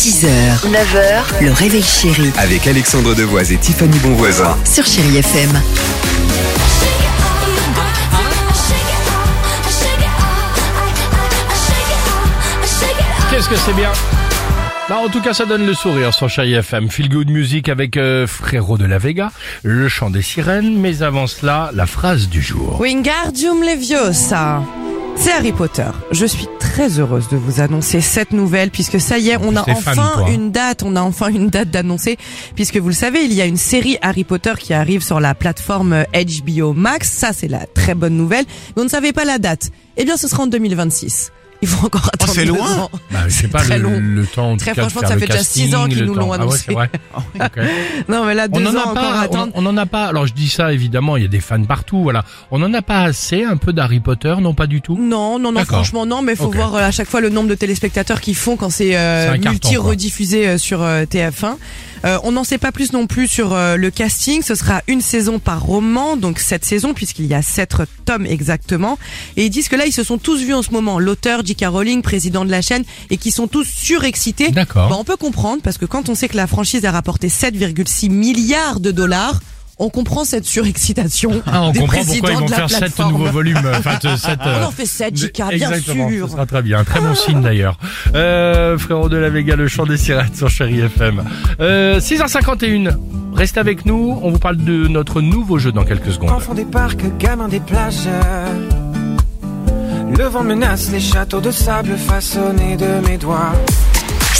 6h, 9h, le réveil chéri Avec Alexandre Devoise et Tiffany Bonvoisin. sur Chérie FM. Qu'est-ce que c'est bien? Bah, en tout cas, ça donne le sourire sur Chérie FM. Feel Good Music avec euh, Frérot de la Vega, le chant des sirènes, mais avant cela, la phrase du jour. Wingardium Leviosa. C'est Harry Potter. Je suis très heureuse de vous annoncer cette nouvelle puisque ça y est, on a fan, enfin une date, on a enfin une date d'annoncer puisque vous le savez, il y a une série Harry Potter qui arrive sur la plateforme HBO Max. Ça, c'est la très bonne nouvelle. Mais on ne savait pas la date. Eh bien, ce sera en 2026. Il faut encore attendre. c'est deux loin. Bah, je sais pas Très le, long. le temps en tout Très de franchement, faire ça le fait déjà casting, six ans qu'ils nous l'ont Ah ouais, annoncé. c'est vrai. Ok. Non, mais là, deux On n'en ans a encore pas, à attendre. on, on en a pas. Alors je dis ça évidemment, il y a des fans partout, voilà. On n'en a pas assez, un peu d'Harry Potter, non pas du tout? Non, non, non, franchement non, mais faut Ok. voir euh, à chaque fois le nombre de téléspectateurs qu'ils font quand c'est euh, C'est un carton, multi quoi. rediffusé euh, sur euh, TF1. Euh, on n'en sait pas plus non plus sur euh, le casting. Ce sera une saison par roman, donc cette saison puisqu'il y a sept tomes exactement. Et ils disent que là ils se sont tous vus en ce moment. L'auteur J.K. Rowling, président de la chaîne, et qui sont tous surexcités. D'accord. Bah, on peut comprendre parce que quand on sait que la franchise a rapporté 7,6 milliards de dollars. On comprend cette surexcitation Ah, on des comprend présidents pourquoi ils vont de la faire sept plateforme. nouveaux volumes. Enfin, euh, sept, On euh, en fait 7, JK, bien Exactement, sûr. ce sera très bien. Très bon signe d'ailleurs. Euh, frérot de la Vega, le chant des sirènes sur Chéri FM. Euh, 6h51. Restez avec nous. On vous parle de notre nouveau jeu dans quelques secondes. Enfants des parcs, gamins des plages. Le vent menace les châteaux de sable façonnés de mes doigts.